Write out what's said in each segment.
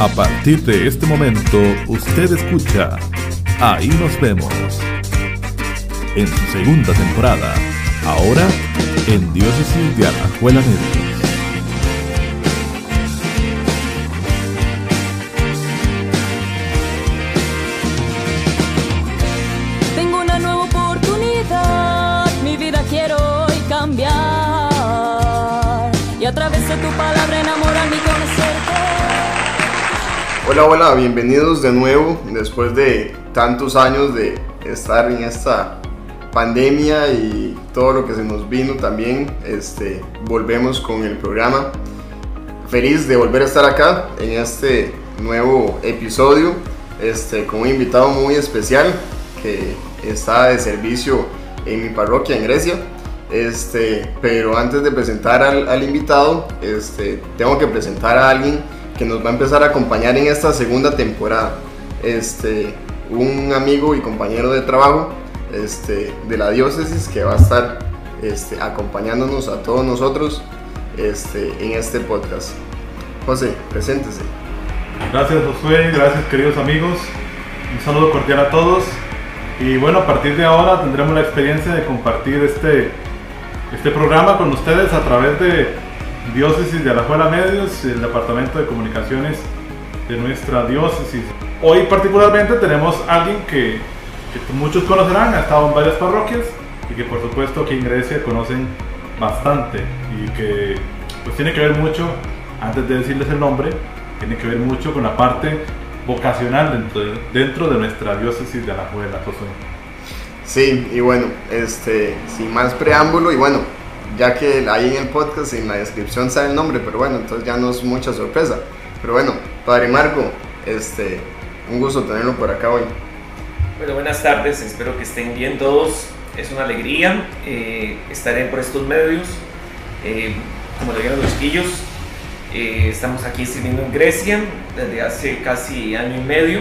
A partir de este momento, usted escucha Ahí nos vemos. En su segunda temporada, ahora en Diócesis de Alajuela Medio. Hola, hola, bienvenidos de nuevo después de tantos años de estar en esta pandemia y todo lo que se nos vino también. Este, volvemos con el programa. Feliz de volver a estar acá en este nuevo episodio este, con un invitado muy especial que está de servicio en mi parroquia en Grecia. Este, pero antes de presentar al, invitado, este, tengo que presentar a alguien que nos va a empezar a acompañar en esta segunda temporada. Este, un amigo y compañero de trabajo este, de la diócesis que va a estar este, acompañándonos a todos nosotros este, en este podcast. José, preséntese. Gracias Josué, gracias queridos amigos, un saludo cordial a todos y bueno, a partir de ahora tendremos la experiencia de compartir este, este programa con ustedes a través de Diócesis de Alajuela Medios, el Departamento de Comunicaciones de nuestra diócesis. Hoy particularmente tenemos a alguien que, muchos conocerán, ha estado en varias parroquias y que por supuesto aquí en Grecia conocen bastante y que pues tiene que ver mucho, antes de decirles el nombre, tiene que ver mucho con la parte vocacional dentro de, nuestra diócesis de Alajuela, Josué. Sí, y bueno, este, sin más preámbulo, y bueno, ya que ahí en el podcast, en la descripción sale el nombre, pero bueno, entonces ya no es mucha sorpresa. Pero bueno, Padre Marco, este, un gusto tenerlo por acá hoy. Bueno, buenas tardes, espero que estén bien todos. Es una alegría eh, estar por estos medios. Eh, como le dijeron los chiquillos, eh, estamos aquí sirviendo en Grecia desde hace casi año y medio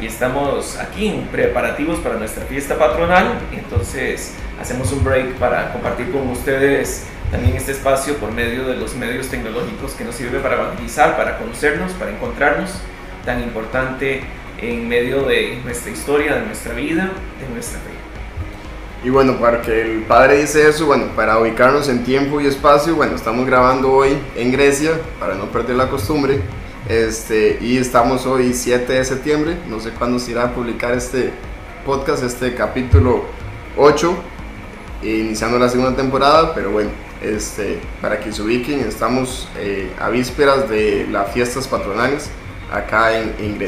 y estamos aquí en preparativos para nuestra fiesta patronal. Entonces hacemos un break para compartir con ustedes también este espacio por medio de los medios tecnológicos que nos sirve para evangelizar, para conocernos, para encontrarnos, tan importante en medio de nuestra historia, de nuestra vida, de nuestra fe. Y bueno, para que el padre dice eso, bueno, para ubicarnos en tiempo y espacio, bueno, estamos grabando hoy en Grecia, para no perder la costumbre, este, y estamos hoy 7 de septiembre, no sé cuándo se irá a publicar este podcast, este capítulo 8, iniciando la segunda temporada, pero bueno, este, para que se ubiquen, estamos eh, a vísperas de las fiestas patronales acá en, en.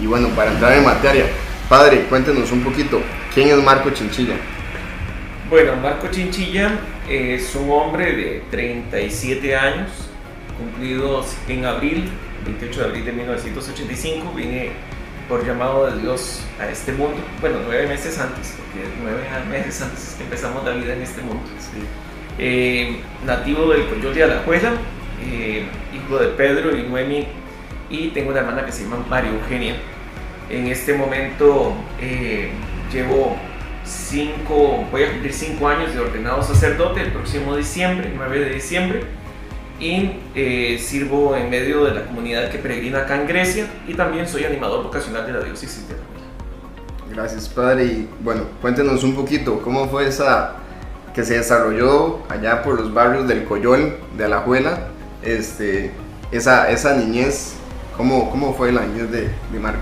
Y bueno, para entrar en materia, padre, cuéntenos un poquito, ¿quién es Marco Chinchilla? Bueno, Marco Chinchilla es un hombre de 37 años, cumplidos en abril, 28 de abril de 1985. Vine por llamado de Dios a este mundo, bueno, nueve meses antes, porque nueve meses antes que empezamos la vida en este mundo. Eh, nativo del Coyol de Alajuela, eh, hijo de Pedro y Noemi, y tengo una hermana que se llama María Eugenia. En este momento eh, llevo cinco, voy a cumplir cinco años de ordenado sacerdote el próximo diciembre, 9 de diciembre, y eh, sirvo en medio de la comunidad que peregrina acá en Grecia y también soy animador vocacional de la diócesis de Alajuela. Gracias, padre. Y bueno, cuéntenos un poquito cómo fue esa que se desarrolló allá por los barrios del Coyol, de Alajuela, este, esa, esa niñez, ¿cómo, cómo fue la niñez de, de Marco?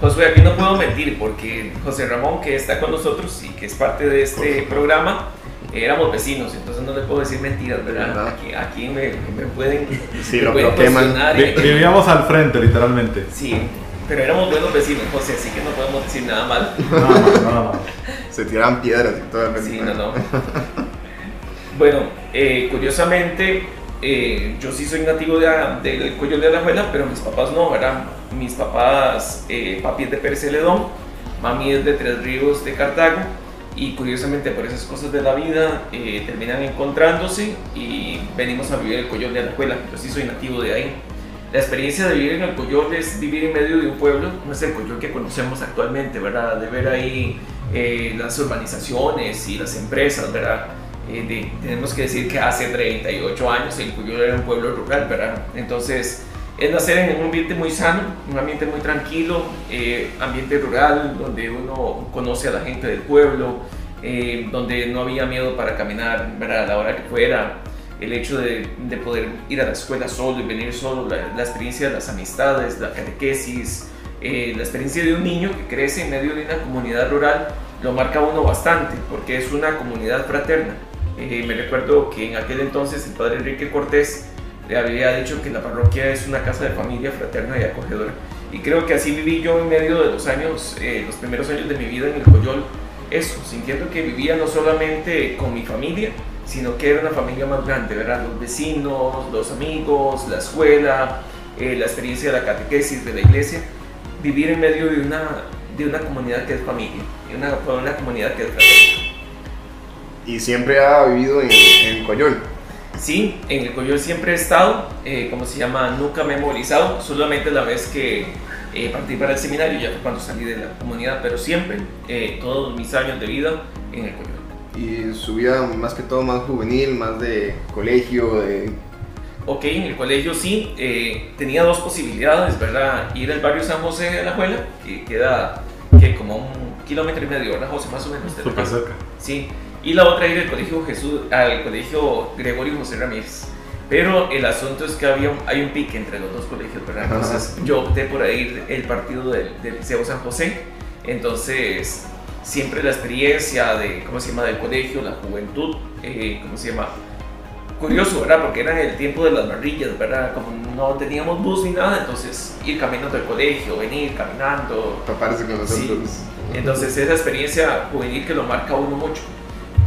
Josué, aquí no puedo mentir porque José Ramón, que está con nosotros y que es parte de este programa, éramos vecinos, entonces no le puedo decir mentiras, ¿verdad? ¿Verdad? Aquí, aquí me, me pueden, Sí, me lo- pueden lo queman. Vi- Vivíamos al frente, literalmente. Sí, pero éramos buenos vecinos, José, así que no podemos decir nada mal. Nada más, nada más. Se tiraban piedras y todo el Sí, no, no. Bueno, eh, curiosamente, eh, yo sí soy nativo de, del Coyol de Alajuela, pero mis papás no, ¿verdad? Mis papás, eh, papi es de Pérez Celedón, mami es de Tres Ríos de Cartago, y curiosamente por esas cosas de la vida eh, terminan encontrándose y venimos a vivir el Coyol de Alajuela, yo sí soy nativo de ahí. La experiencia de vivir en el Coyol es vivir en medio de un pueblo, no es el Coyol que conocemos actualmente, ¿verdad? De ver ahí eh, las urbanizaciones y las empresas, ¿verdad? Eh, de- tenemos que decir que hace 38 años el Coyol era un pueblo rural, ¿verdad? Entonces, es nacer en un ambiente muy sano, un ambiente muy tranquilo, eh, ambiente rural, donde uno conoce a la gente del pueblo, eh, donde no había miedo para caminar a la hora que fuera, el hecho de, de, poder ir a la escuela solo y venir solo, la, la experiencia de las amistades, la catequesis, eh, la experiencia de un niño que crece en medio de una comunidad rural lo marca uno bastante, porque es una comunidad fraterna. me recuerdo que en aquel entonces el padre Enrique Cortés había dicho que la parroquia es una casa de familia fraterna y acogedora. Y creo que así viví yo en medio de los años, eh, los primeros años de mi vida en el Coyol, eso, sintiendo que vivía no solamente con mi familia, sino que era una familia más grande, ¿verdad? Los vecinos, los amigos, la escuela, eh, la experiencia de la catequesis de la iglesia, vivir en medio de una, de una comunidad que es familia, una, una comunidad que es fraterna. Y siempre ha vivido en, en Coyol. Sí, en el Coyol siempre he estado, eh, como se llama, nunca me he movilizado, solamente la vez que eh, partí para el seminario, ya fue cuando salí de la comunidad, pero siempre, eh, todos mis años de vida en el Coyol. ¿Y su vida más que todo más juvenil, más de colegio? De... Ok, en el colegio sí, eh, tenía dos posibilidades, ¿verdad? Ir al barrio San José de la Juela, que queda que como un kilómetro y medio, ¿verdad, José? Más o menos. Súper cerca. Sí, y la otra ir al colegio Jesús, al colegio Gregorio José Ramírez. Pero el asunto es que había un- hay un pique entre los dos colegios, ¿verdad? Entonces yo opté por ir el partido del, del Liceo San José. Entonces siempre la experiencia de, ¿cómo se llama?, del colegio, la juventud, eh, ¿cómo se llama? Curioso, ¿verdad? Porque era el tiempo de las barrillas, ¿verdad? Como no teníamos bus ni nada, entonces ir caminando al colegio, venir caminando, Taparse con Sí. nosotros. entonces esa experiencia juvenil que lo marca uno mucho.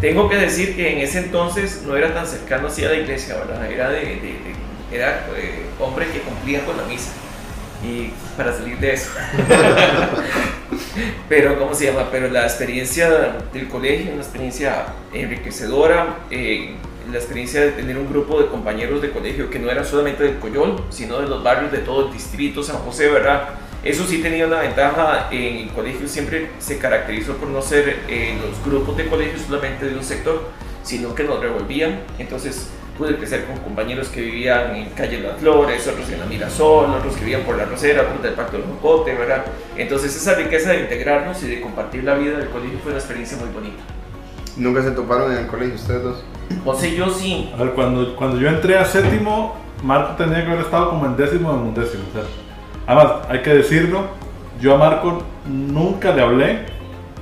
Tengo que decir que en ese entonces no era tan cercano así a la iglesia, ¿verdad? Era, de, de- de- era eh, hombre que cumplía con la misa. Y para salir de eso. Pero, ¿cómo se llama? Pero la experiencia del colegio, una experiencia enriquecedora, eh, la experiencia de tener un grupo de compañeros de colegio que no eran solamente del Coyol, sino de los barrios de todo el distrito San José, ¿verdad? Eso sí tenía una ventaja, en el colegio siempre se caracterizó por no ser eh, los grupos de colegio solamente de un sector, sino que nos revolvían. Entonces pude crecer con compañeros que vivían en Calle Las Flores, otros en la Mirasol, otros que vivían por la Rosera, otros del Pacto del Jocote, ¿verdad? Entonces esa riqueza de integrarnos y de compartir la vida del colegio fue una experiencia muy bonita. ¿Nunca se toparon en el colegio ustedes dos? José y yo sí, A ver, cuando, cuando yo entré a séptimo, Marco tenía que haber estado como en décimo o en undécimo. O sea, además, hay que decirlo, yo a Marco nunca le hablé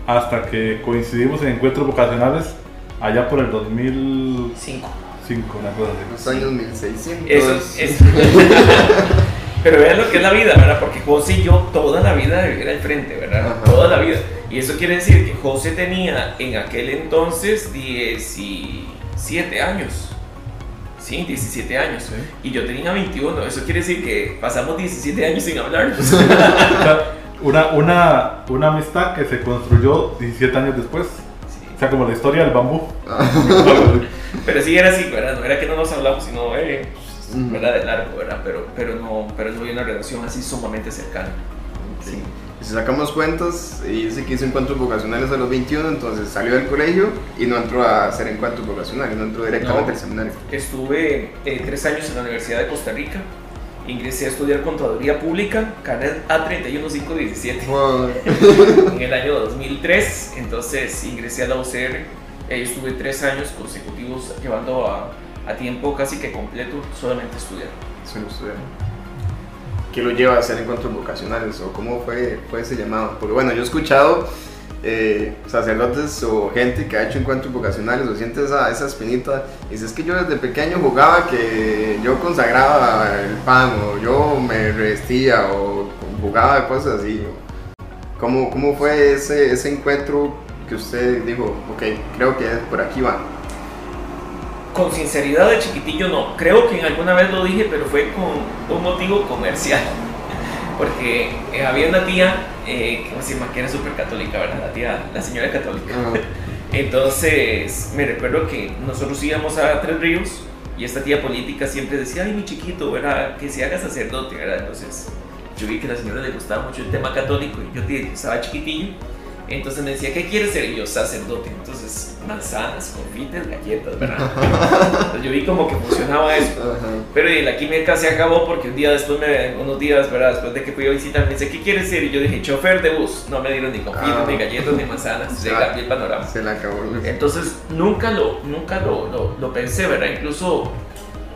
hasta que coincidimos en encuentros vocacionales allá por el 2005, cinco. una cosa así. Los años 1600. Eso es. Pero vean lo que es la vida, ¿verdad? Porque José y yo toda la vida vivir al frente, ¿verdad? Ajá. Toda la vida. Y eso quiere decir que José tenía en aquel entonces 17 años. Sí, 17 años. Sí. Y yo tenía 21. Eso quiere decir que pasamos 17 años sin hablar. Una, una, una amistad que se construyó 17 años después. Sí. O sea, como la historia del bambú. Pero sí era así, ¿verdad? No era que no nos hablamos, sino, eh. ¿verdad? De largo, ¿verdad? Pero, pero, no, pero no había una relación así sumamente cercana. Sí. Si sacamos cuentas, y dice que hizo encuentros vocacionales a los 21, entonces salió del colegio y no entró a hacer encuentros vocacionales, no entró directamente No. al seminario. Estuve eh, tres años en la Universidad de Costa Rica. Ingresé a estudiar Contaduría Pública, carnet A31517, Wow. en el año 2003. Entonces ingresé a la UCR. Ahí estuve tres años consecutivos llevando a, a tiempo casi que completo solamente estudiar. Solo estudiar. ¿Qué lo lleva a hacer encuentros vocacionales o cómo fue, fue ese llamado? Porque bueno, yo he escuchado eh, sacerdotes o gente que ha hecho encuentros vocacionales o siente esa, esa espinita y dice es que yo desde pequeño jugaba que yo consagraba el pan o yo me revestía o jugaba cosas así. ¿Cómo, cómo fue ese, ese encuentro que usted dijo, ok, creo que por aquí va? Con sinceridad de chiquitillo no. Creo que en alguna vez lo dije, pero fue con un motivo comercial. Porque eh, había una tía eh, que se llama que era súper católica, ¿verdad? La tía, la señora católica. Ah, Entonces, me recuerdo que nosotros íbamos a Tres Ríos y esta tía política siempre decía, ay, mi chiquito, ¿verdad? Que se haga sacerdote, ¿verdad? Entonces, yo vi que a la señora le gustaba mucho el tema católico y yo estaba chiquitillo Entonces me decía, ¿qué quieres ser? Y yo, sacerdote. Entonces, manzanas, confites, galletas, ¿verdad? Entonces, yo vi como que funcionaba eso. Pero y la química se acabó porque un día después, me, unos días, ¿verdad? Después de que fui a visitar, me dice, ¿qué quieres ser? Y yo dije, chofer de bus. No me dieron ni confites, Ah. ni galletas, ni manzanas. Se cambió el panorama. Se le acabó. Entonces nunca lo, nunca lo, lo, lo pensé, ¿verdad? Incluso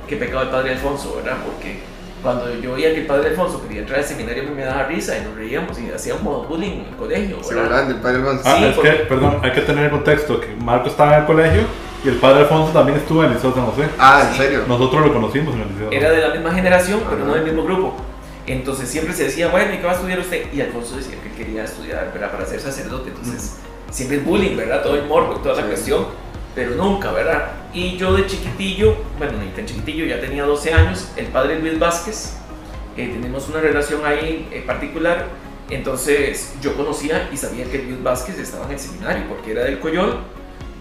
que pecado el padre Alfonso, ¿verdad? Porque cuando yo veía que el padre Alfonso quería entrar al seminario, a mí me daba risa y nos reíamos y hacíamos bullying en el colegio, Se ¿verdad? hablan del padre Alfonso. Ah, Sí, es porque- que, perdón, hay que tener en contexto que Marco estaba en el colegio y el padre Alfonso también estuvo en el Liceo San José. Ah, ¿en serio? Nosotros lo conocimos en el Liceo. Era de la misma generación, pero Ajá. no del mismo grupo. Entonces siempre se decía, bueno, ¿y qué va a estudiar usted? Y Alfonso decía que quería estudiar, ¿verdad? Para ser sacerdote. Entonces, siempre el bullying, ¿verdad? Todo el morbo y toda la Sí. cuestión, pero nunca, ¿verdad? Y yo de chiquitillo, bueno, ni tan chiquitillo, ya tenía 12 años, el padre Luis Vázquez, eh, tenemos una relación ahí eh, particular. Entonces, yo conocía y sabía que Luis Vázquez estaba en el seminario porque era del Coyol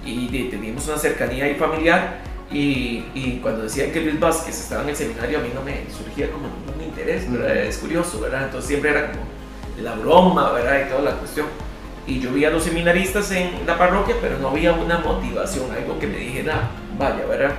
y de- teníamos una cercanía ahí familiar. Y, y cuando decían que Luis Vázquez estaba en el seminario, a mí no me surgía como ningún interés, ¿verdad? Es curioso, ¿verdad? Entonces siempre era como la broma, ¿verdad? Y toda la cuestión. Y yo vi a los seminaristas en la parroquia, pero no había una motivación, algo que me dijera, vaya, ¿verdad?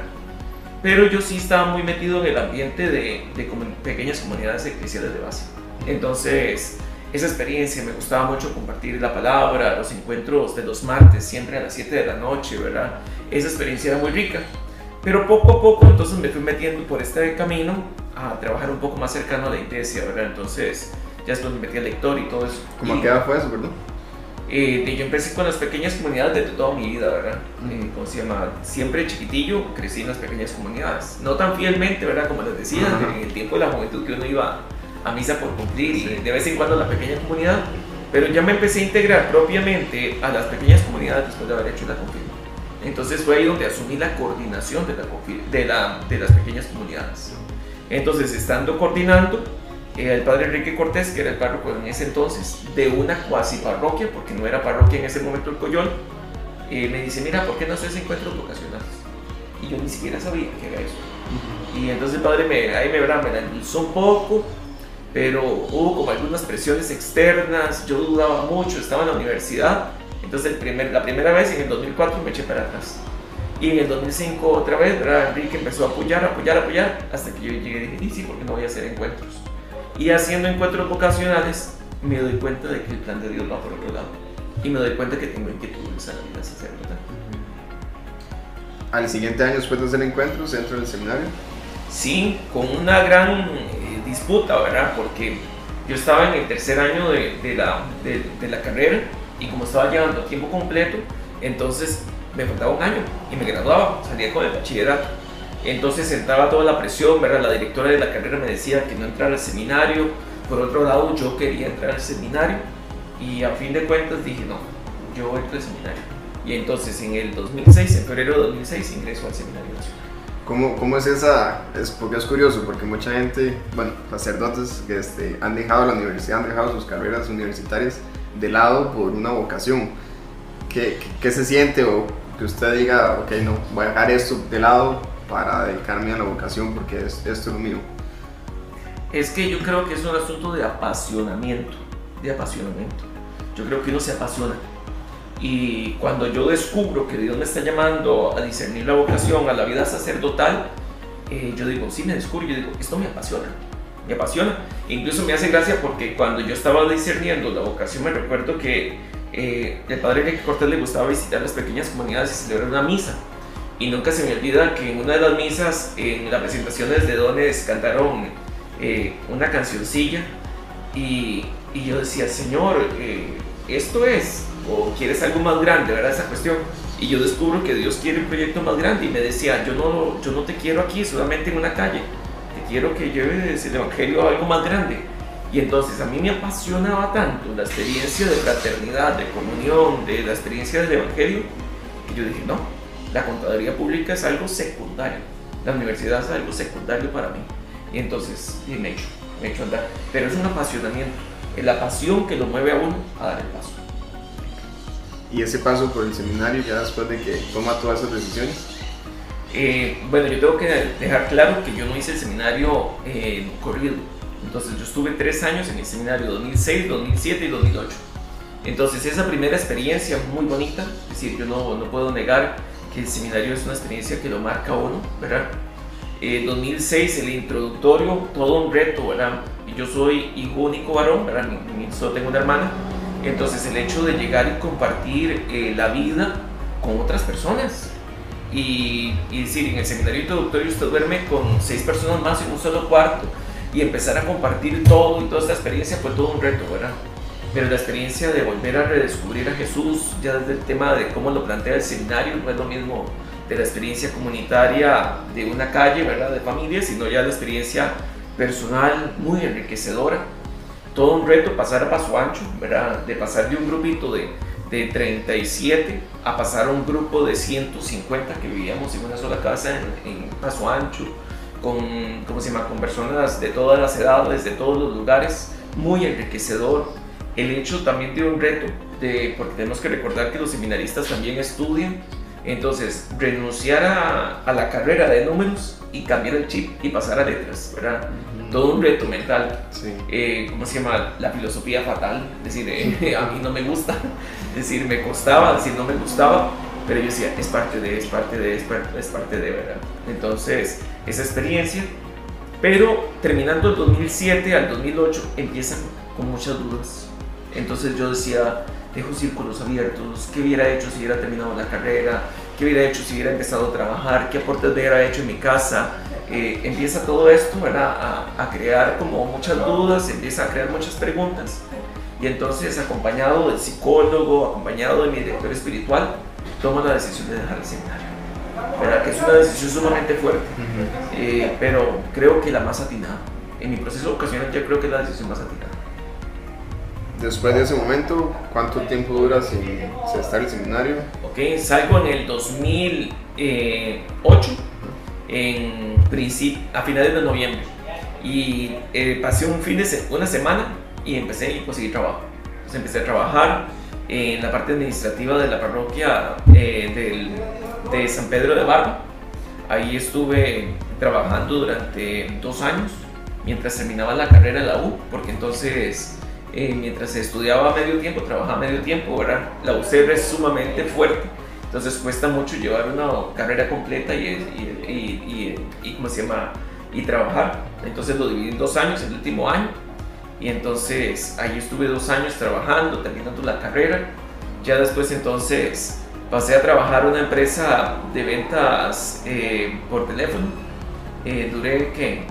Pero yo sí estaba muy metido en el ambiente de, de comun- pequeñas comunidades eclesiales de base. Entonces, esa experiencia me gustaba mucho compartir la palabra, los encuentros de los martes, siempre a las 7 de la noche, ¿verdad? Esa experiencia era muy rica. Pero poco a poco entonces me fui metiendo por este camino a trabajar un poco más cercano a la iglesia, ¿verdad? Entonces ya después me metí al lector y todo eso. ¿Cómo Y, a qué edad fue eso, perdón? Eh, yo empecé con las pequeñas comunidades de toda mi vida, ¿verdad? Eh, ¿Cómo se llama? Siempre chiquitillo crecí en las pequeñas comunidades. No tan fielmente, ¿verdad? Como les decía, Ajá. en el tiempo de la juventud que uno iba a misa por cumplir y de vez en cuando a la pequeña comunidad. Pero ya me empecé a integrar propiamente a las pequeñas comunidades después de haber hecho la confirmación. Entonces fue ahí donde asumí la coordinación de, la, de, la- de las pequeñas comunidades. Entonces, estando coordinando, el padre Enrique Cortés, que era el párroco en ese entonces, de una cuasi parroquia, porque no era parroquia en ese momento el Coyol, eh, me dice, mira, ¿por qué no haces encuentros vocacionales? Y yo ni siquiera sabía que era eso. Y entonces el padre me, ahí me, ¿verdad? me la un poco, pero hubo como algunas presiones externas, yo dudaba mucho, estaba en la universidad, entonces el primer, la primera vez en el 2004 me eché para atrás. Y en el 2005 otra vez, ¿verdad? Enrique empezó a apoyar, apoyar, apoyar, hasta que yo llegué y dije, y sí, porque no voy a hacer encuentros. Y haciendo encuentros vocacionales, me doy cuenta de que el plan de Dios va por otro lado. Y me doy cuenta que tengo inquietudes a la vida sacerdotal. Al siguiente año, después de hacer encuentros, entro del seminario. Sí, con una gran eh, disputa, ¿verdad? Porque yo estaba en el tercer año de, de la, de, de la carrera y como estaba llevando a tiempo completo, entonces me faltaba un año y me graduaba, salía con el bachillerato. Entonces entraba toda la presión, ¿verdad? La directora de la carrera me decía que no entrara al seminario. Por otro lado, yo quería entrar al seminario y a fin de cuentas dije, no, yo entro al seminario. Y entonces en el 2006, en febrero de 2006, ingreso al seminario. ¿Cómo, ¿Cómo es esa? Es porque es curioso, porque mucha gente, bueno, sacerdotes que este, han dejado la universidad, han dejado sus carreras universitarias de lado por una vocación. ¿Qué, qué, qué se siente o que usted diga, ok, no, voy a dejar esto de lado para dedicarme a la vocación porque es, esto es lo mío? Es que yo creo que es un asunto de apasionamiento, de apasionamiento. Yo creo que uno se apasiona. Y cuando yo descubro que Dios me está llamando a discernir la vocación, a la vida sacerdotal, eh, yo digo, sí, me descubro, yo digo, esto me apasiona, me apasiona. Incluso me hace gracia porque cuando yo estaba discerniendo la vocación, me recuerdo que eh, el padre Enrique Cortés le gustaba visitar las pequeñas comunidades y celebrar una misa. Y nunca se me olvida que en una de las misas, en las presentaciones de dones, cantaron eh, una cancioncilla y, y, yo decía, Señor, eh, esto es, o quieres algo más grande, ¿verdad? Esa cuestión. Y yo descubro que Dios quiere un proyecto más grande y me decía, yo no, yo no te quiero aquí, solamente en una calle, te quiero que lleves el Evangelio a algo más grande. Y entonces a mí me apasionaba tanto la experiencia de fraternidad, de comunión, de la experiencia del Evangelio, que yo dije, no, la contaduría pública es algo secundario, la universidad es algo secundario para mí. Y entonces y me echo, me echo a andar. Pero es un apasionamiento, es la pasión que lo mueve a uno a dar el paso. Y ese paso por el seminario ya después de que toma todas esas decisiones. Eh, bueno, yo tengo que dejar claro que yo no hice el seminario eh, corrido. Entonces yo estuve tres años en el seminario 2006, 2007 y 2008. Entonces esa primera experiencia muy bonita, es decir, yo no, no puedo negar el seminario es una experiencia que lo marca uno, ¿verdad? Eh, 2006, el introductorio, todo un reto, ¿verdad? Yo soy hijo único varón, ¿verdad? Solo tengo una hermana. Entonces el hecho de llegar y compartir eh, la vida con otras personas. Y, y, decir, en el seminario introductorio usted duerme con seis personas más en un solo cuarto y empezar a compartir todo y toda esta experiencia fue todo un reto, ¿verdad? Pero la experiencia de volver a redescubrir a Jesús, ya desde el tema de cómo lo plantea el seminario, no es lo mismo de la experiencia comunitaria de una calle, ¿verdad? De familia, sino ya la experiencia personal muy enriquecedora. Todo un reto pasar a paso ancho, ¿verdad? De pasar de un grupito de, de 37 a pasar a un grupo de 150 que vivíamos en una sola casa en, en paso ancho, con, ¿cómo se llama? con personas de todas las edades, de todos los lugares, muy enriquecedor. El hecho también de un reto, de, porque tenemos que recordar que los seminaristas también estudian, entonces, renunciar a, a, la carrera de números y cambiar el chip y pasar a letras, ¿verdad? Todo un reto mental. Sí. Eh, ¿Cómo se llama? La filosofía fatal. Es decir, eh, a mí no me gusta. Es decir, me costaba, decir, no me gustaba, pero yo decía, es parte de, es parte de, es parte, es parte de, ¿verdad? Entonces, esa experiencia. Pero terminando el 2007 al 2008, empiezan con muchas dudas. Entonces yo decía, dejo círculos abiertos, qué hubiera hecho si hubiera terminado la carrera, qué hubiera hecho si hubiera empezado a trabajar, qué aportes hubiera hecho en mi casa. Eh, empieza todo esto. A, a, crear como muchas dudas, empieza a crear muchas preguntas. Y entonces, acompañado del psicólogo, acompañado de mi director espiritual, tomo la decisión de dejar el seminario. ¿verdad? Que es una decisión sumamente fuerte, uh -huh. eh, pero creo que la más atinada. En mi proceso vocacional yo creo que es la decisión más atinada después de ese momento, ¿cuánto tiempo dura sin, sin estar en el seminario? Ok, salgo en el 2008, en a finales de noviembre. Y eh, pasé un fin de una semana y empecé a conseguir trabajo. Entonces empecé a trabajar en la parte administrativa de la parroquia eh, de San Pedro de Barba. Ahí estuve trabajando durante dos años mientras terminaba la carrera de la U, porque entonces eh, mientras estudiaba medio tiempo, trabajaba medio tiempo, ¿verdad? La UCR es sumamente fuerte, entonces cuesta mucho llevar una carrera completa y, y, y, y, ¿cómo se llama? Y trabajar. Entonces lo dividí en dos años, el último año, y entonces ahí estuve dos años trabajando, terminando la carrera. Ya después entonces pasé a trabajar en una empresa de ventas eh, por teléfono. Eh, duré que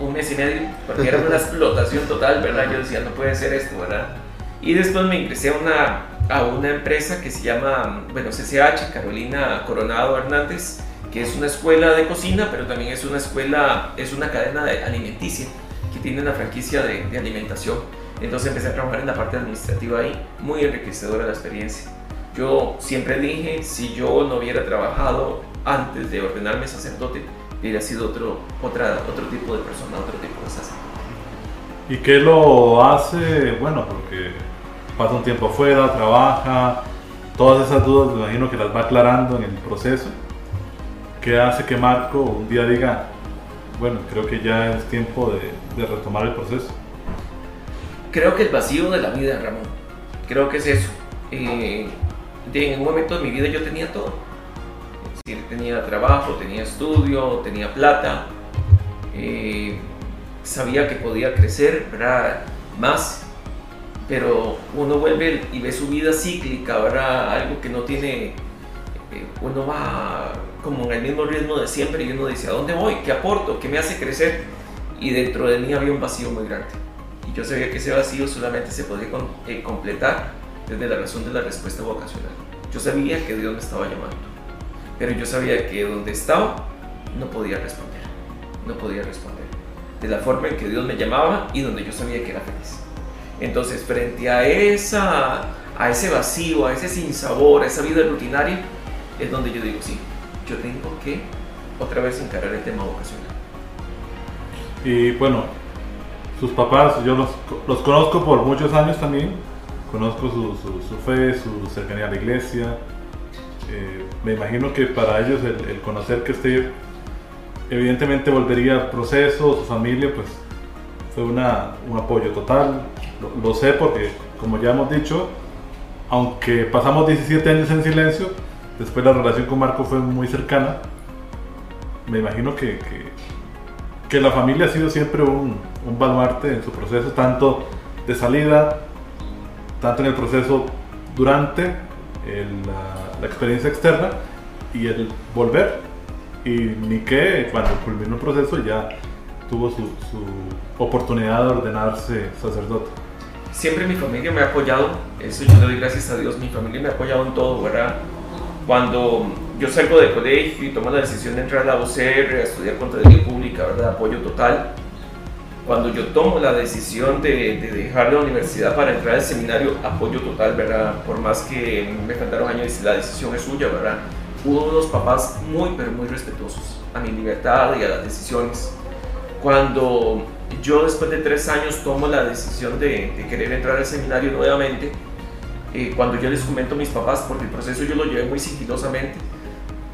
un mes y medio, porque era una explotación total, ¿verdad? Yo decía, no puede ser esto, ¿verdad? Y después me ingresé a una, a una empresa que se llama, bueno, CCH, Carolina Coronado Hernández, que es una escuela de cocina, pero también es una escuela, es una cadena de alimenticia, que tiene una franquicia de, de alimentación. Entonces empecé a trabajar en la parte administrativa ahí, muy enriquecedora la experiencia. Yo siempre dije, si yo no hubiera trabajado antes de ordenarme sacerdote, hubiera sido otro, otra, otro tipo de persona, otro tipo de sacerdote. ¿Y qué lo hace? Bueno, porque pasa un tiempo afuera, trabaja, todas esas dudas me imagino que las va aclarando en el proceso. ¿Qué hace que Marco un día diga, bueno, creo que ya es tiempo de, de retomar el proceso? Creo que el vacío de la vida, Ramón. Creo que es eso. Eh, de, en un momento de mi vida yo tenía todo tenía trabajo, tenía estudio, tenía plata, eh, sabía que podía crecer ¿verdad? más, pero uno vuelve y ve su vida cíclica, ¿verdad? algo que no tiene, eh, uno va como en el mismo ritmo de siempre y uno dice, ¿a dónde voy? ¿Qué aporto? ¿Qué me hace crecer? Y dentro de mí había un vacío muy grande. Y yo sabía que ese vacío solamente se podía eh, completar desde la razón de la respuesta vocacional. Yo sabía que Dios me estaba llamando pero yo sabía que donde estaba no podía responder, no podía responder, de la forma en que Dios me llamaba y donde yo sabía que era feliz. Entonces, frente a, esa, a ese vacío, a ese sinsabor, a esa vida rutinaria, es donde yo digo, sí, yo tengo que otra vez encarar el tema vocacional. Y bueno, sus papás, yo los, los conozco por muchos años también, conozco su, su, su fe, su cercanía a la iglesia, eh, me imagino que para ellos el, conocer que usted evidentemente volvería al proceso, su familia, pues fue una, un apoyo total. Lo, sé porque, como ya hemos dicho, aunque pasamos 17 años en silencio, después la relación con Marco fue muy cercana. Me imagino que, que, la familia ha sido siempre un, un baluarte en su proceso, tanto de salida, tanto en el proceso durante el, la experiencia externa y el volver. Y ni que cuando culminó el proceso ya tuvo su, su oportunidad de ordenarse sacerdote. Siempre mi familia me ha apoyado, eso yo le doy gracias a Dios, mi familia me ha apoyado en todo, ¿verdad? Cuando yo salgo del colegio y tomo la decisión de entrar a la UCR, a estudiar Contaduría Pública, ¿verdad? Apoyo total. Cuando yo tomo la decisión de, de dejar la universidad para entrar al seminario, apoyo total, ¿verdad? Por más que me faltaron años, la decisión es suya, ¿verdad? Hubo unos papás muy, pero muy respetuosos a mi libertad y a las decisiones. Cuando yo después de tres años tomo la decisión de, de querer entrar al seminario nuevamente, eh, cuando yo les comento a mis papás, porque el proceso yo lo llevé muy sigilosamente,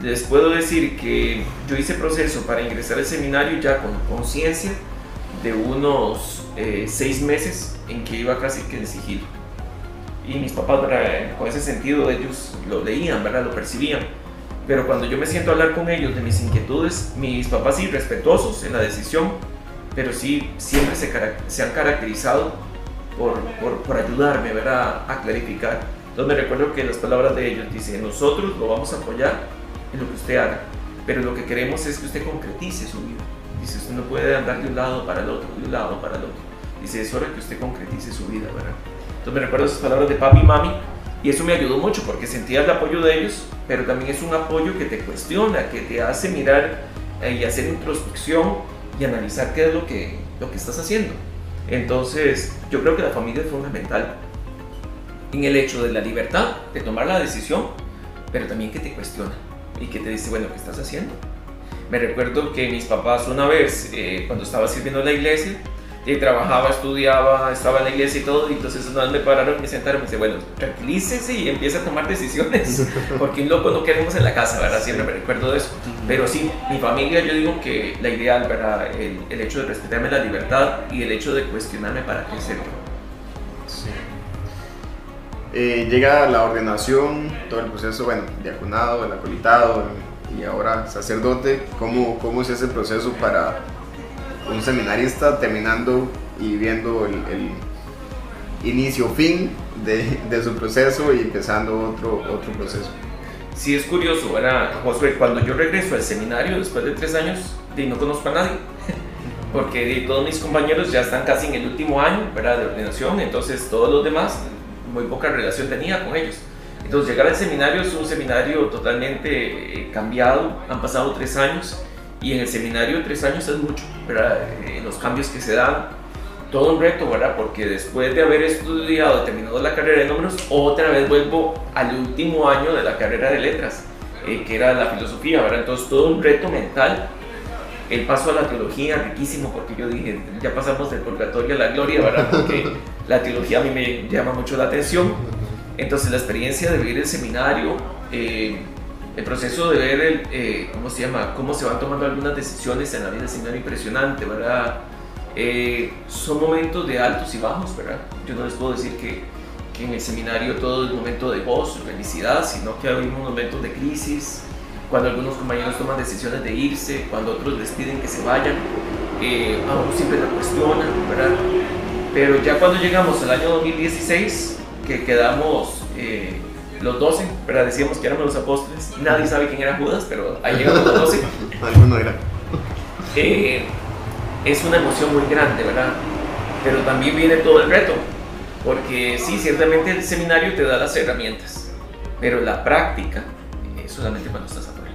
les puedo decir que yo hice proceso para ingresar al seminario ya con conciencia de unos eh, seis meses en que iba casi que en sigilo. Y mis papás, con ese sentido, ellos lo leían, ¿verdad? lo percibían. Pero cuando yo me siento a hablar con ellos de mis inquietudes, mis papás sí respetuosos en la decisión, pero sí siempre se, han caracterizado por, por, por, ayudarme ¿verdad? a clarificar. Entonces me recuerdo que las palabras de ellos dicen, nosotros lo vamos a apoyar en lo que usted haga, pero lo que queremos es que usted concretice su vida. Dice, usted no puede andar de un lado para el otro, de un lado para el otro. Dice, es hora que usted concretice su vida, ¿verdad? Entonces me recuerdo esas palabras de papi y mami, y eso me ayudó mucho porque sentía el apoyo de ellos, pero también es un apoyo que te cuestiona, que te hace mirar y hacer introspección y analizar qué es lo que, lo que estás haciendo. Entonces, yo creo que la familia es fundamental en el hecho de la libertad de tomar la decisión, pero también que te cuestiona y que te dice, bueno, ¿qué estás haciendo? Me recuerdo que mis papás una vez, eh, cuando estaba sirviendo en la iglesia, y trabajaba, estudiaba, estaba en la iglesia y todo, y entonces una vez me pararon, me sentaron y me dice, bueno, tranquilícese y empieza a tomar decisiones, porque un loco no queremos en la casa, ¿verdad? Siempre me recuerdo de eso. Pero sí, mi familia, yo digo que la ideal, ¿verdad? El, el hecho de respetarme la libertad y el hecho de cuestionarme para crecer. Sí. Eh, llega la ordenación, todo el proceso, bueno, diaconado, el acolitado y ahora sacerdote. ¿Cómo, cómo es ese proceso para un seminarista terminando y viendo el, el inicio-fin de, de, su proceso y empezando otro, otro proceso? Sí, es curioso, ¿verdad, Josué? Cuando yo regreso al seminario después de tres años, no conozco a nadie. Porque todos mis compañeros ya están casi en el último año ¿verdad? de ordenación, entonces todos los demás muy poca relación tenía con ellos. Entonces llegar al seminario es un seminario totalmente eh, cambiado, han pasado tres años y en el seminario tres años es mucho, ¿verdad? Eh, los cambios que se dan, todo un reto, ¿verdad? Porque después de haber estudiado, terminado la carrera de números, otra vez vuelvo al último año de la carrera de letras, eh, que era la filosofía, ¿verdad? Entonces todo un reto mental. El paso a la teología, riquísimo, porque yo dije, ya pasamos del purgatorio a la gloria, ¿verdad? Porque la teología a mí me llama mucho la atención. Entonces la experiencia de vivir el seminario, eh, el proceso de ver el, eh, ¿cómo se llama? Cómo se van tomando algunas decisiones en la vida del seminario, impresionante, ¿verdad? Eh, son momentos de altos y bajos, ¿verdad? Yo no les puedo decir que, que en el seminario todo es momento de gozo, felicidad, sino que hay momentos de crisis, cuando algunos compañeros toman decisiones de irse, cuando otros les piden que se vayan, eh, a uno siempre la cuestionan, ¿verdad? Pero ya cuando llegamos al año 2016, que quedamos eh, los 12, ¿verdad? decíamos que éramos los apóstoles, nadie sabe quién era Judas, pero ahí llegamos los 12. Alguno era. Eh, es una emoción muy grande, ¿verdad? Pero también viene todo el reto, porque sí, ciertamente el seminario te da las herramientas, pero la práctica es solamente cuando estás afuera.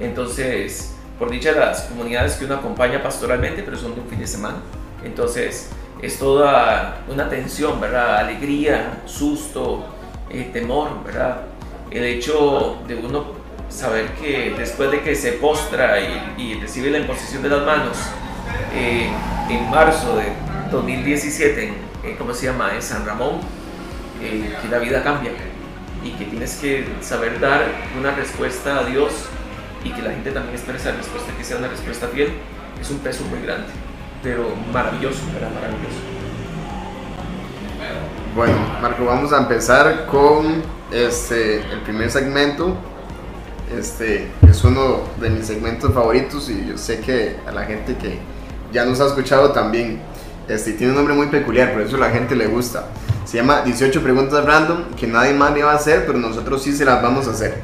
Entonces, por dicha las comunidades que uno acompaña pastoralmente, pero son de un fin de semana, entonces es toda una tensión, ¿verdad? Alegría, susto, eh, temor, ¿verdad? El hecho de uno saber que después de que se postra y, recibe la imposición de las manos, eh, en marzo de 2017, en, ¿cómo se llama? En San Ramón, eh, que la vida cambia y que tienes que saber dar una respuesta a Dios y que la gente también espera esa respuesta, que sea una respuesta fiel, es un peso muy grande pero maravilloso, era maravilloso. Bueno, Marco, vamos a empezar con este, el primer segmento. Este es uno de mis segmentos favoritos y yo sé que a la gente que ya nos ha escuchado también. Este, tiene un nombre muy peculiar, por eso a la gente le gusta. Se llama 18 preguntas random que nadie más le va a hacer, pero nosotros sí se las vamos a hacer.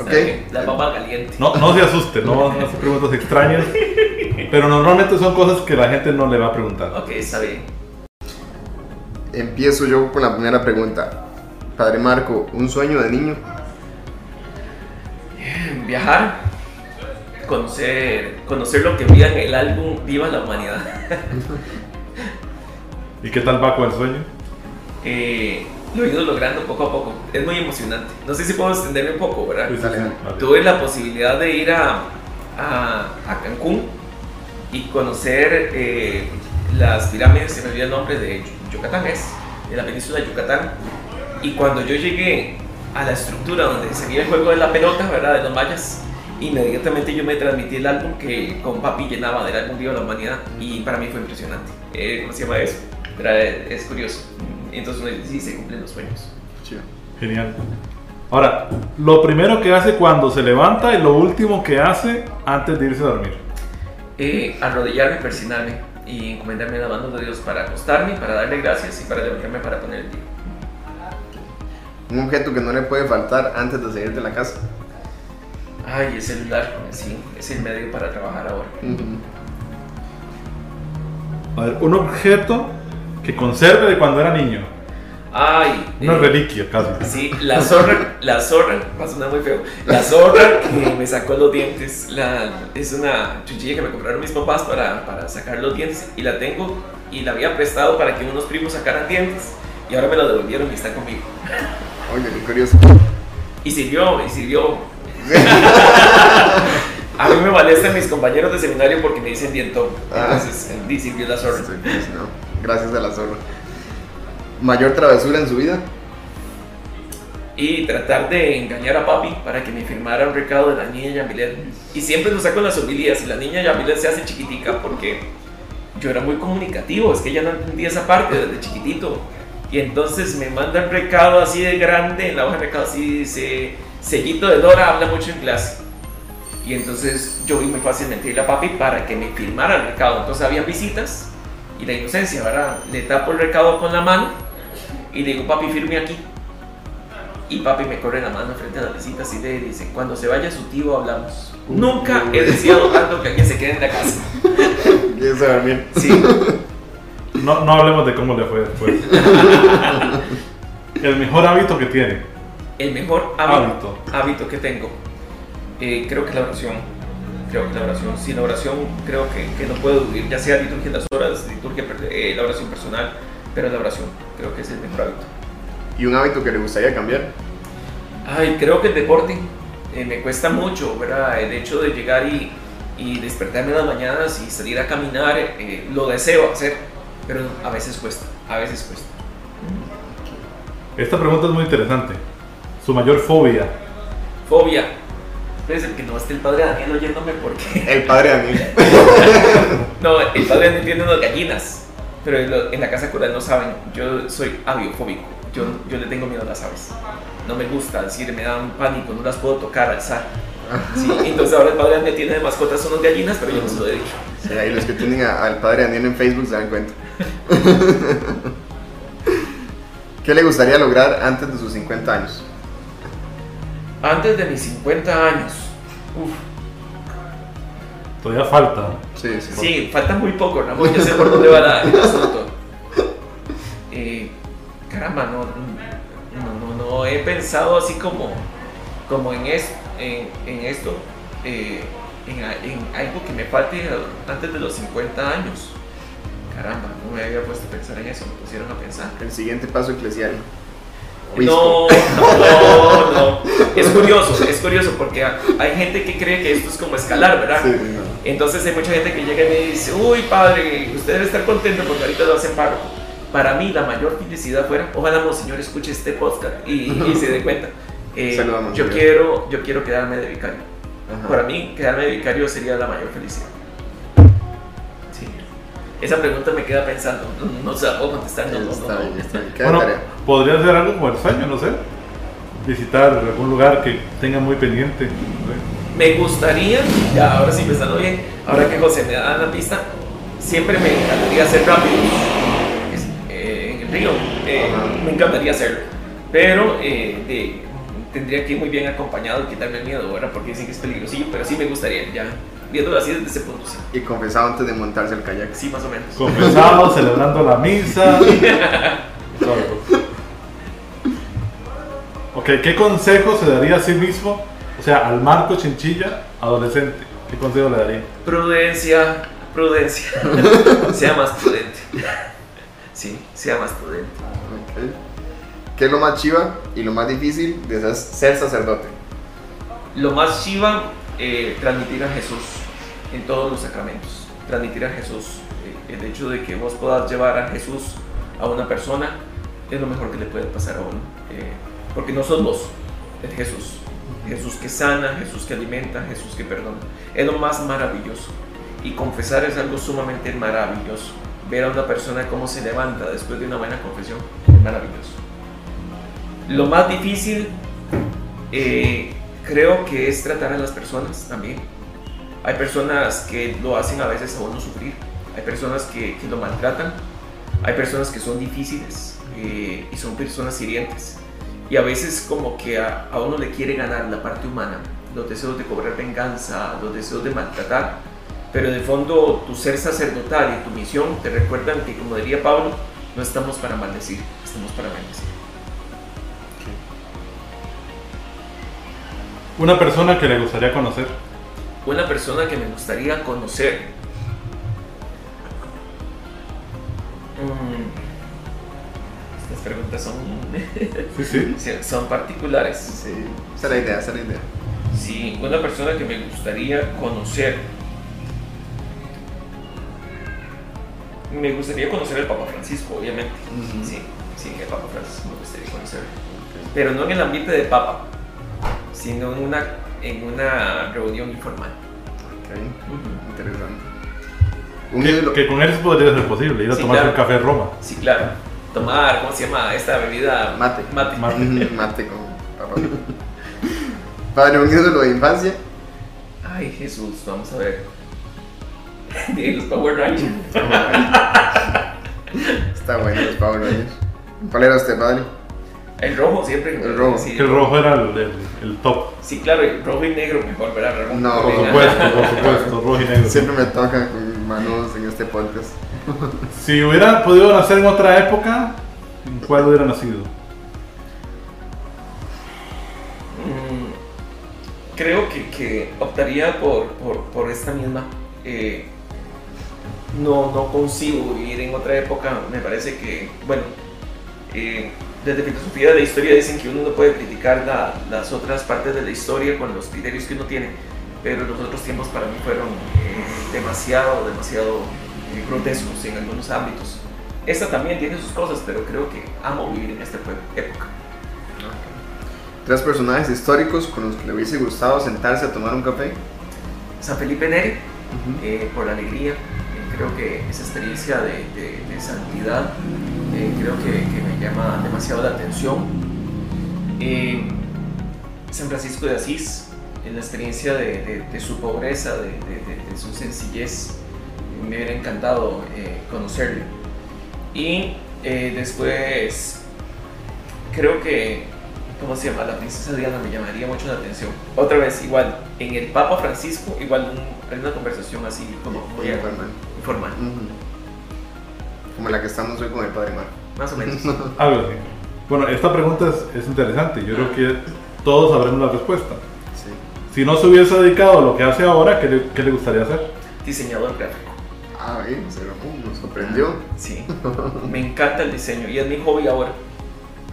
¿Ok? La papa caliente. No, no se asuste, no van a hacer preguntas extrañas. Pero normalmente son cosas que la gente no le va a preguntar. Ok, está bien. Empiezo yo con la primera pregunta. Padre Marco, ¿un sueño de niño? Viajar, conocer, conocer lo que vi en el álbum Viva la Humanidad. ¿Y qué tal va con el sueño? Eh, lo he ido logrando poco a poco. Es muy emocionante. No sé si puedo extenderme un poco, ¿verdad? Sí, sí, sí. Tuve la posibilidad de ir a, a, a Cancún y conocer eh, las pirámides, se me olvidó el nombre de Yucatán, es, de la península de Yucatán. Y cuando yo llegué a la estructura donde se veía el juego de la pelota, ¿verdad? De los mayas, inmediatamente yo me transmití el álbum que con papi llenaba del álbum Viva la Humanidad y para mí fue impresionante. Eh, ¿Cómo se llama eso? ¿Verdad? Es curioso. Entonces uno dice, sí, se cumplen los sueños. Chido. Genial. Ahora, lo primero que hace cuando se levanta y lo último que hace antes de irse a dormir. Eh, arrodillarme, persinarme y encomendarme a las manos de Dios para acostarme, para darle gracias y para levantarme para poner el día. Un objeto que no le puede faltar antes de salir de la casa. Ay, el celular, sí, es el medio para trabajar ahora. A ver, un objeto que conserve de cuando era niño. Ay, Una eh, reliquia casi. Sí, la zorra, la zorra, va a sonar muy feo. La zorra que me sacó los dientes, la, es una chuchilla que me compraron mis papás para, para sacar los dientes y la tengo y la había prestado para que unos primos sacaran dientes y ahora me la devolvieron y está conmigo. Oye, qué curioso. Y sirvió, y sirvió. A mí me molestan mis compañeros de seminario porque me dicen dientón. Ah. Entonces, y sirvió la zorra. Sí, pues, no. Gracias a la zorra. ¿Mayor travesura en su vida? y tratar de engañar a papi para que me firmara un recado de la niña Yamilet. Y siempre lo saco en las homilías la niña Yamilet se hace chiquitica porque yo era muy comunicativo, es que ella no entendía esa parte desde chiquitito. Y entonces me manda un recado así de grande, en la hoja de recado así dice, sellito de Dora habla mucho en clase. Y entonces yo vi muy fácil mentirle a papi para que me firmara el recado. Entonces había visitas y la inocencia, ¿verdad? Le tapo el recado con la mano y le digo, papi, firme aquí. Y papi me corre la mano frente a las visitas y le dice, cuando se vaya su tío hablamos. Nunca he deseado tanto que alguien se quede en la casa. ¿Quieres dormir? Sí, No, no hablemos de cómo le fue después. El mejor hábito que tiene. el mejor hábito, Hábito. hábito que tengo, eh, creo que la oración. Creo que la oración, sin la oración creo que, que no puedo vivir, ya sea liturgia de las horas, liturgia, eh, la oración personal, pero la oración creo que es el mejor hábito. ¿Y un hábito que le gustaría cambiar? Ay, creo que el deporte eh, me cuesta mucho, ¿verdad? El hecho de llegar y, y despertarme en las mañanas y salir a caminar, eh, lo deseo hacer, pero a veces cuesta, a veces cuesta. Esta pregunta es muy interesante. Su mayor fobia. Fobia. Espérense que no esté el padre Daniel oyéndome porque... El padre Daniel. No, el padre Daniel tiene unas gallinas, pero en, lo- en la casa cural no saben, yo soy aviofóbico, yo, yo le tengo miedo a las aves. No me gusta, decir, me dan pánico, no las puedo tocar, alzar. Sí, entonces ahora el padre Daniel tiene de mascotas unas gallinas, pero yo no se lo he dicho. Sí, ahí los que tienen a- al padre Daniel en Facebook se dan cuenta. ¿Qué le gustaría lograr antes de sus 50 años? Antes de mis 50 años. Uf, Todavía falta. Sí, sí. sí, falta muy poco, Ramón. Ya sé por dónde va la, el asunto. Eh, caramba, no, no, no, no he pensado así como, como en, es, en, en esto, eh, en, algo que me falte antes de los 50 años. Caramba, no me había puesto a pensar en eso, me pusieron a pensar. El siguiente paso eclesial. No, no, no. Es curioso, es curioso porque hay gente que cree que esto es como escalar, ¿verdad? Sí, sí, no. Entonces hay mucha gente que llega y me dice, uy padre, usted debe estar contento porque ahorita lo hacen párroco. Para mí la mayor felicidad fuera, ojalá Monseñor escuche este podcast y, y se dé cuenta. Eh, Saluda, yo, quiero, yo quiero quedarme de vicario. Ajá. Para mí quedarme de vicario sería la mayor felicidad. Sí. Esa pregunta me queda pensando, no, no se la puedo contestar, no, no, está no. bien, está bien. Queda Bueno, tarea. podría ser algo como el sueño, no sé. Visitar algún lugar que tenga muy pendiente. no sé. Me gustaría, ya ahora sí pensando bien, ahora que José me da la pista, siempre me encantaría hacer rápido eh, en el río. eh, me encantaría hacerlo, pero eh, de- tendría que ir muy bien acompañado y quitarme el miedo, ¿verdad? Porque dicen que es peligrosillo, pero sí me gustaría, ya viéndolo así desde ese punto, sí, Y confesado antes de montarse el kayak. sí más o menos. Confesado, celebrando la misa. Ok, ¿qué consejo se daría a sí mismo? O sea, al Marco Chinchilla, adolescente. ¿Qué consejo le daría? Prudencia, prudencia, sea más prudente. Sí, sea más prudente. ¿Qué es lo más chiva y lo más difícil de ser- ser sacerdote? Lo más chiva, eh, transmitir a Jesús en todos los sacramentos. Transmitir a Jesús. Eh, el hecho de que vos puedas llevar a Jesús a una persona es lo mejor que le puede pasar a uno. Eh, porque no sos vos, es Jesús. Jesús que sana, Jesús que alimenta, Jesús que perdona. Es lo más maravilloso. Y confesar es algo sumamente maravilloso. Ver a una persona cómo se levanta después de una buena confesión es maravilloso. Lo más difícil eh, creo que es tratar a las personas también. Hay personas que lo hacen a veces a uno sufrir, hay personas que, lo maltratan, hay personas que son difíciles eh, y son personas hirientes. Y a veces como que a, a uno le quiere ganar la parte humana, los deseos de cobrar venganza, los deseos de maltratar, pero de fondo tu ser sacerdotal y tu misión te recuerdan que, como diría Pablo, no estamos para maldecir, estamos para bendecir. Una persona que le gustaría conocer. una persona que me gustaría conocer. Mm, Estas preguntas son, Sí, sí. sí, son particulares. Sí, esa es la idea, esa es la idea. Sí, una persona que me gustaría conocer. Me gustaría conocer al Papa Francisco, obviamente. Ujú. Sí, sí, el Papa Francisco me gustaría conocer. Pero no en el ambiente de Papa, sino en una, en una reunión informal. Ok, Ujú. interesante. Un Que, con él podría ser posible, ir a Sí, tomarse claro. un café en Roma. Sí, claro. Tomar, ¿cómo se llama? Esta bebida. Mate. Mate. Mate. Mate con papá. Padre, un ídolo de infancia. Ay, Jesús, vamos a ver. De los Power Rangers. Está bueno los Power Rangers. ¿Cuál era usted, padre? El rojo siempre. El rojo. Sí, Que el rojo era el, el- el top. Sí, claro, el rojo y negro mejor, ¿verdad? Ramón? No, Por supuesto, por supuesto, rojo y negro. Siempre me toca con manos en este podcast. Si hubiera podido nacer en otra época, ¿en cuál hubiera nacido? Mm, creo que, que optaría por, por, esta misma. Eh, no, no consigo vivir en otra época. Me parece que, bueno, eh, desde filosofía de la historia dicen que uno no puede criticar la- las otras partes de la historia con los criterios que uno tiene, pero los otros tiempos para mí fueron eh, demasiado, demasiado grotescos en algunos ámbitos. Esta también tiene sus cosas, pero creo que amo vivir en esta época. Tres personajes históricos con los que le hubiese gustado sentarse a tomar un café. San Felipe Neri, eh, por la alegría. Eh, creo que esa experiencia de, de- de santidad eh, creo que, que me llama demasiado la atención. Eh, San Francisco de Asís, en la experiencia de, de- su pobreza, de su sencillez, me hubiera encantado eh, conocerle. Y eh, después, creo que, ¿cómo se llama? La princesa Diana me llamaría mucho la atención. Otra vez, igual, en el Papa Francisco, igual un- hay una conversación así como muy Informal. informal, Ujú. Como la que estamos hoy con el padre Marco. más o menos. Algo así. Bueno, esta pregunta es, es interesante. Yo creo que todos sabremos la respuesta. Sí. Si no se hubiese dedicado a lo que hace ahora, ¿qué le, qué le gustaría hacer? Diseñador gráfico. Ah, bien, se lo nos sorprendió. Sí, me encanta el diseño y es mi hobby ahora.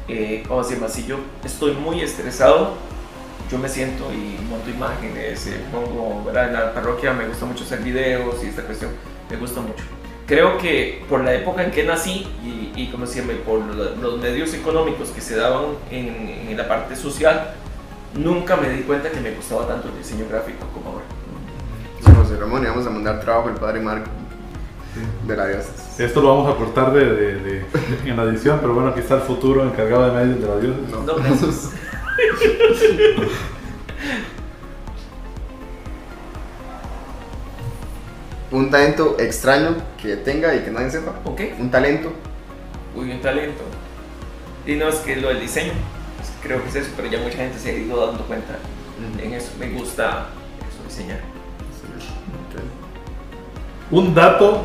Eh, ¿Cómo se llama? Si yo estoy muy estresado, yo me siento y monto imágenes, eh, pongo, ¿verdad? En la parroquia me gusta mucho hacer videos y esta cuestión me gusta mucho. Creo que por la época en que nací y, y como llama, por lo- los medios económicos que se daban en, en la parte social, nunca me di cuenta que me gustaba tanto el diseño gráfico como ahora. Sí, José Ramón, y vamos a mandar trabajo al padre Marco. De la diócesis. Esto lo vamos a cortar de, de- de- en la edición, pero bueno, aquí está el futuro encargado de medios de la diócesis. No. No, gracias. Un talento extraño que tenga y que nadie sepa. Ok. Un talento. Uy, un talento. Y no es que lo del diseño, pues, creo que es eso, pero ya mucha gente se ha ido dando cuenta en eso. Me gusta eso, diseñar. Un dato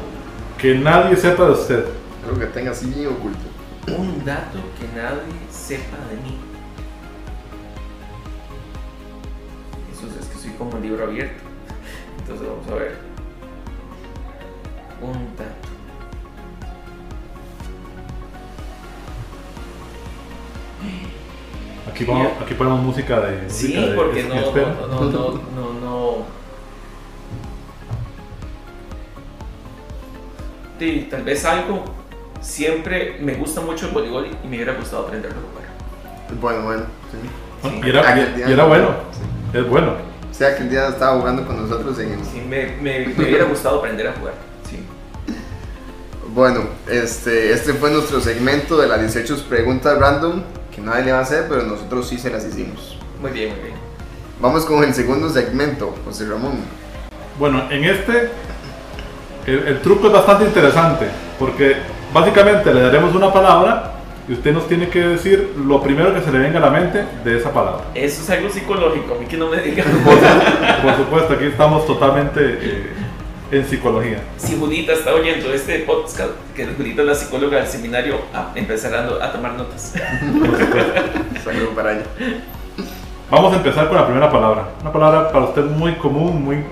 que nadie sepa de usted. Algo que tenga así bien oculto. Un dato que nadie sepa de mí. Eso es que soy como un libro abierto. Entonces vamos a ver. Un dato. Aquí, vamos- aquí ponemos música de. Sí, música de- porque no, no, no, no, no, no. Sí, tal vez algo. Siempre me gusta mucho el voleibol y me hubiera gustado aprenderlo a jugar. Bueno, bueno. Sí. Sí. Y, era, Aquel y bueno. Sí. Es bueno. O sea, que el día estaba jugando con nosotros en el... Sí, me, me, me hubiera gustado aprender a jugar. Sí. Bueno, este, este fue nuestro segmento de las 18 preguntas random que nadie le va a hacer, pero nosotros sí se las hicimos. Muy bien, muy bien. Vamos con el segundo segmento, José Ramón. Bueno, en este el, el truco es bastante interesante porque básicamente le daremos una palabra y usted nos tiene que decir lo primero que se le venga a la mente de esa palabra. Eso es algo psicológico, a mí que no me digan. Por, por supuesto, aquí estamos totalmente eh, en psicología. Si Judita está oyendo este podcast, que Judita es la psicóloga del seminario, a empezar a, tomar notas. Saludo para ella. Vamos a empezar con la primera palabra. Una palabra para usted muy común, muy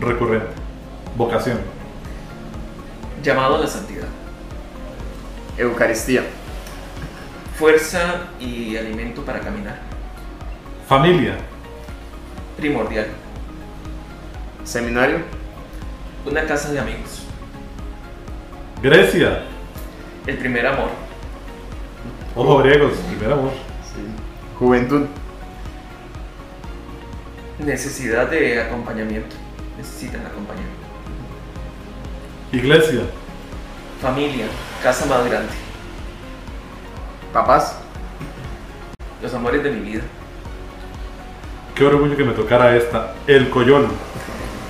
recurrente. Vocación. Llamado a la santidad. Eucaristía. Fuerza y alimento para caminar. Familia. Primordial. Seminario. Una casa de amigos. Grecia. El primer amor. Ojo griegos. Primer amor. Sí. Juventud. Necesidad de acompañamiento. Necesitan acompañamiento. Iglesia. Familia. Casa más grande. Papás. Los amores de mi vida. Qué orgullo que me tocara esta. El Coyol.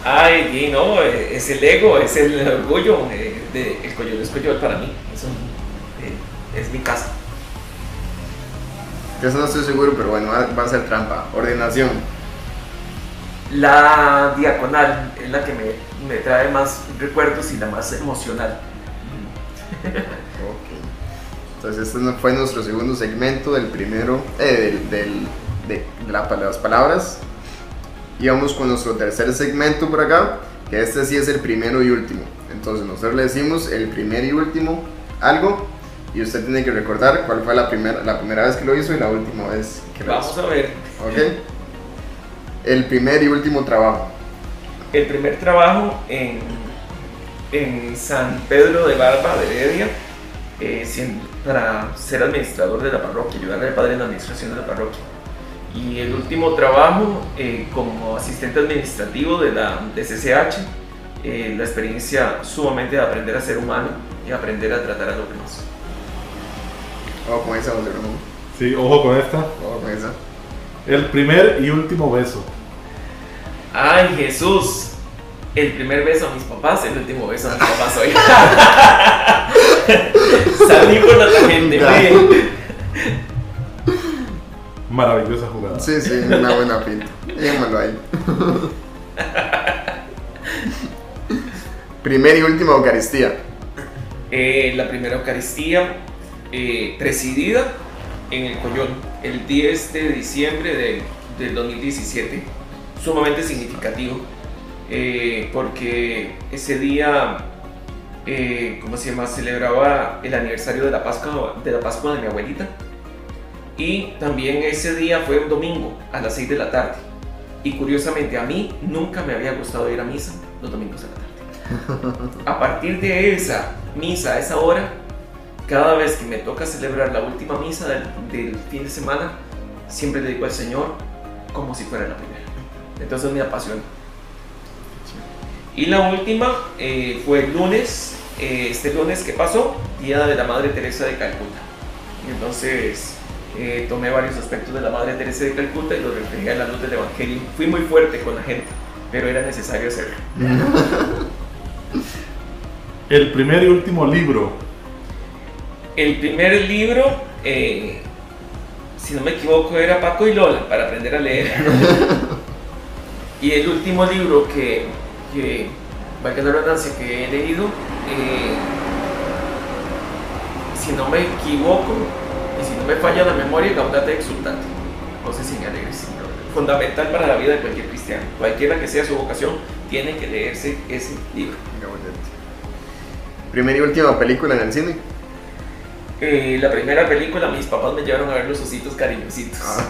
Ay, y no, eh, es el ego, es el orgullo. eh, de, el coyol es coyol para mí. Es, un- eh, es mi casa. De eso no estoy seguro, pero bueno, va va a ser trampa. Ordenación. La diaconal es la que me, me trae más recuerdos y la más emocional. Ok. Entonces este no- fue nuestro segundo segmento del primero, eh, del, del- de, de la- las palabras. Y vamos con nuestro tercer segmento por acá, que este sí es el primero y último. Entonces nosotros le decimos el primer y último algo y usted tiene que recordar cuál fue la primera, la primera vez que lo hizo y la última vez que lo Vamos hizo. a ver. ¿Ok? El primer y último trabajo. El primer trabajo en, en San Pedro de Barba de Heredia, eh, siendo- para ser administrador de la parroquia, ayudarle al padre en la administración de la parroquia. Y el último trabajo eh, como asistente administrativo de la de CCH, eh, la experiencia sumamente de aprender a ser humano y aprender a tratar a los demás. Vamos con esa, José Ramón. Sí, ojo con esta. Vamos con esa. El primer y último beso. ¡Ay, Jesús! El primer beso a mis papás, el último beso a mis papás hoy. Salí por la bien. Maravillosa jugada. Sí, sí, una buena pinta. Déjamelo ahí. Primer y última Eucaristía. Eh, la primera Eucaristía eh, presidida en el Coyón el 10 de diciembre de- del 2017. Sumamente significativo eh, porque ese día, eh, ¿cómo se llama? Celebraba el aniversario de la, Pascua, de la Pascua de mi abuelita. Y también ese día fue un domingo a las 6 de la tarde. Y curiosamente a mí nunca me había gustado ir a misa los domingos a la tarde. A partir de esa misa, a esa hora, cada vez que me toca celebrar la última misa del, del fin de semana, siempre le digo al Señor como si fuera la primera. Entonces me apasiona. Y la última eh, fue el lunes eh, este lunes que pasó, Día de la Madre Teresa de Calcuta. Entonces eh, tomé varios aspectos de la Madre Teresa de Calcuta y los reflejé a la luz del Evangelio. Fui muy fuerte con la gente, pero era necesario hacerlo. El primer y último libro. El primer libro, si no me equivoco, era Paco y Lola para aprender a leer. y el último libro que, que valga la redundancia, que he leído, eh, si no me equivoco, y si no me falla la memoria, Gaudate Exultante. No sé si me alegre, sí, no. Fundamental para la vida de cualquier cristiano. Cualquiera que sea su vocación, tiene que leerse ese libro. Primera y última película en el cine. Eh, la primera película, mis papás me llevaron a ver los ositos cariñositos. Ah.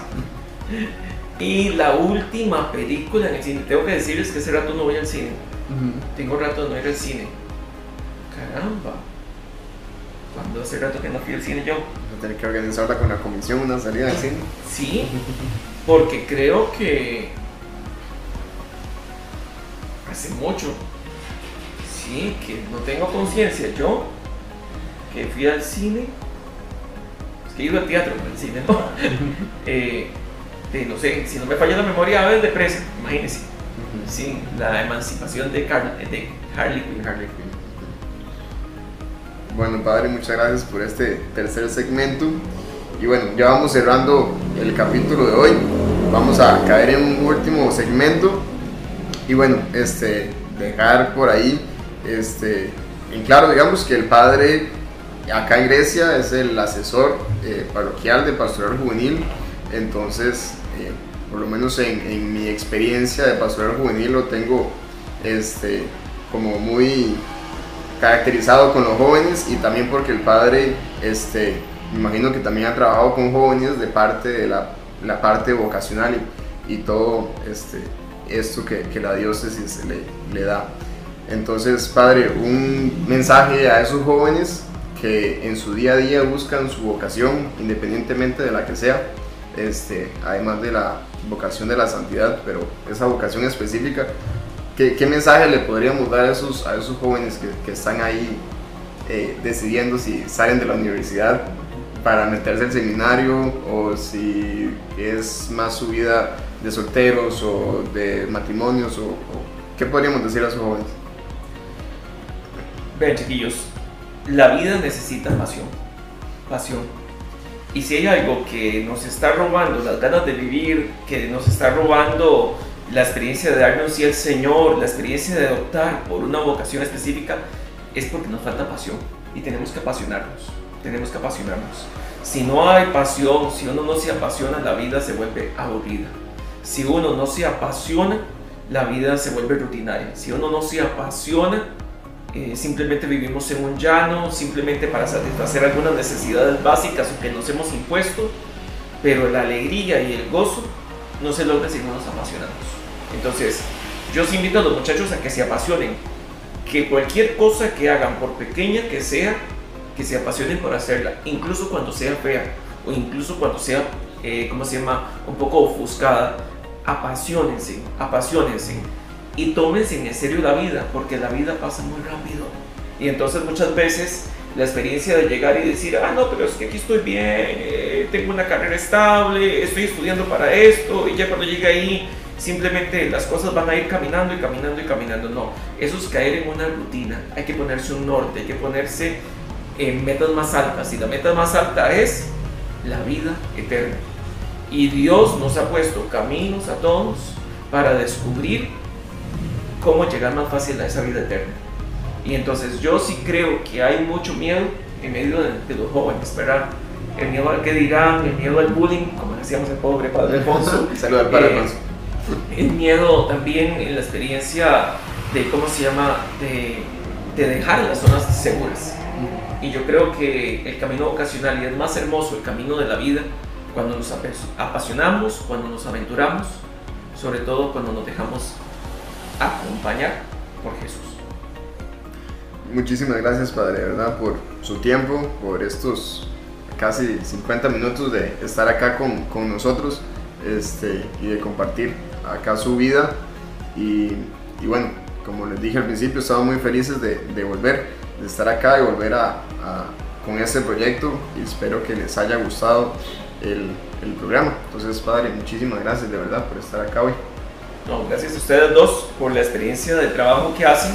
Y la última película en el cine, tengo que decirles que hace rato no voy al cine. Tengo rato de no ir al cine. Caramba. Cuando hace rato que no fui al cine yo? Voy a tener que organizarla con la comisión, una salida al cine. Sí, porque creo que hace mucho. Sí, que no tengo conciencia. Yo, que fui al cine, es que he ido al teatro, no al cine, ¿no? Eh, de, no sé, si no me falla la memoria, Aves de Presa, imagínense. Sí, la emancipación de, Car- de Harley Quinn. Harley Quinn. Bueno, padre, muchas gracias por este tercer segmento. Y bueno, ya vamos cerrando el capítulo de hoy. Vamos a caer en un último segmento. Y bueno, este, dejar por ahí este, en claro, digamos que el padre acá en Grecia es el asesor eh, parroquial de pastoral juvenil. Entonces, eh, por lo menos en, en mi experiencia de pastoral juvenil lo tengo este, como muy caracterizado con los jóvenes y también porque el padre, este, me imagino que también ha trabajado con jóvenes de parte de la, la parte vocacional y, y todo este, esto que, que la diócesis le, le da. Entonces, padre, un mensaje a esos jóvenes que en su día a día buscan su vocación, independientemente de la que sea, este, además de la vocación de la santidad, pero esa vocación específica, ¿qué, qué mensaje le podríamos dar a esos, a esos jóvenes que, que están ahí eh, decidiendo si salen de la universidad para meterse al seminario o si es más su vida de solteros o de matrimonios o, o qué podríamos decir a esos jóvenes? Vean, chiquillos, la vida necesita pasión. Pasión. Y si hay algo que nos está robando las ganas de vivir, que nos está robando la experiencia de darnos sí al Señor, la experiencia de adoptar por una vocación específica, es porque nos falta pasión. Y tenemos que apasionarnos. Tenemos que apasionarnos. Si no hay pasión, si uno no se apasiona, la vida se vuelve aburrida. Si uno no se apasiona, la vida se vuelve rutinaria. Si uno no se apasiona, eh, simplemente vivimos en un llano, simplemente para satisfacer algunas necesidades básicas que nos hemos impuesto, pero la alegría y el gozo no se logra si no nos apasionamos. Entonces, yo os invito a los muchachos a que se apasionen, que cualquier cosa que hagan, por pequeña que sea, que se apasionen por hacerla, incluso cuando sea fea o incluso cuando sea, eh, ¿cómo se llama?, un poco ofuscada, apasionense, apasionense y tómense en serio la vida, porque la vida pasa muy rápido. Y entonces muchas veces la experiencia de llegar y decir, ah, no, pero es que aquí estoy bien, eh, tengo una carrera estable, estoy estudiando para esto, y ya cuando llegue ahí, simplemente las cosas van a ir caminando y caminando y caminando. No, eso es caer en una rutina, hay que ponerse un norte, hay que ponerse en metas más altas, y la meta más alta es la vida eterna. Y Dios nos ha puesto caminos a todos para descubrir cómo llegar más fácil a esa vida eterna. Y entonces yo sí creo que hay mucho miedo en medio de, de los jóvenes, ¿verdad? El miedo al que dirán, el miedo al bullying, como decíamos el pobre padre Alfonso. Salud al padre Eh, Alfonso. El miedo también en la experiencia de, ¿cómo se llama?, de, de dejar las zonas seguras. Y yo creo que el camino vocacional y es más hermoso el camino de la vida cuando nos apasionamos, cuando nos aventuramos, sobre todo cuando nos dejamos acompañar por Jesús. Muchísimas gracias, Padre, de verdad, por su tiempo, por estos casi 50 minutos de estar acá con, con nosotros este, y de compartir acá su vida. Y, y bueno, como les dije al principio, estamos muy felices de, de volver estar acá y volver a, con este proyecto y espero que les haya gustado el, el, programa. Entonces, padre, muchísimas gracias de verdad por estar acá hoy. No, gracias a ustedes dos por la experiencia del trabajo que hacen,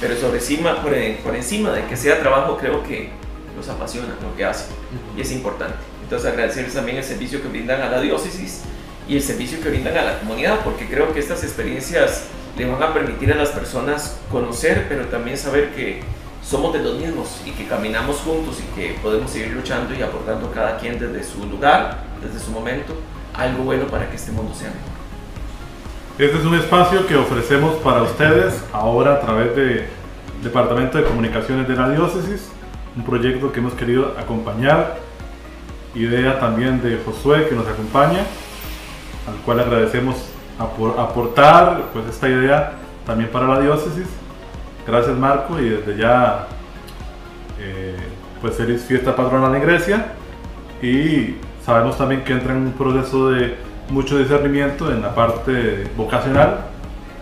pero sobre encima, por, por encima de que sea trabajo, creo que los apasiona lo que hacen y es importante. Entonces, agradecerles también el servicio que brindan a la diócesis y el servicio que brindan a la comunidad, porque creo que estas experiencias le van a permitir a las personas conocer, pero también saber que somos de los mismos y que caminamos juntos y que podemos seguir luchando y aportando cada quien desde su lugar, desde su momento, algo bueno para que este mundo sea mejor. Este es un espacio que ofrecemos para ustedes ahora a través del Departamento de Comunicaciones de la Diócesis, un proyecto que hemos querido acompañar, idea también de Josué que nos acompaña, al cual agradecemos aportar pues esta idea también para la diócesis. Gracias Marco y desde ya eh, pues feliz fiesta patronal en Grecia y sabemos también que entra en un proceso de mucho discernimiento en la parte vocacional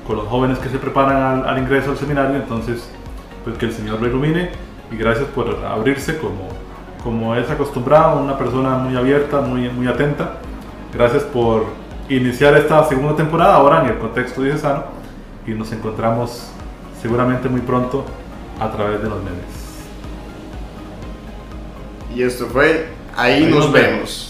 con los jóvenes que se preparan al, ingreso al seminario, entonces pues que el Señor lo ilumine y gracias por abrirse como, como es acostumbrado, una persona muy abierta, muy, muy atenta. Gracias por iniciar esta segunda temporada ahora en el contexto diocesano y nos encontramos seguramente muy pronto a través de los medios. Y esto fue Ahí, nos, vemos.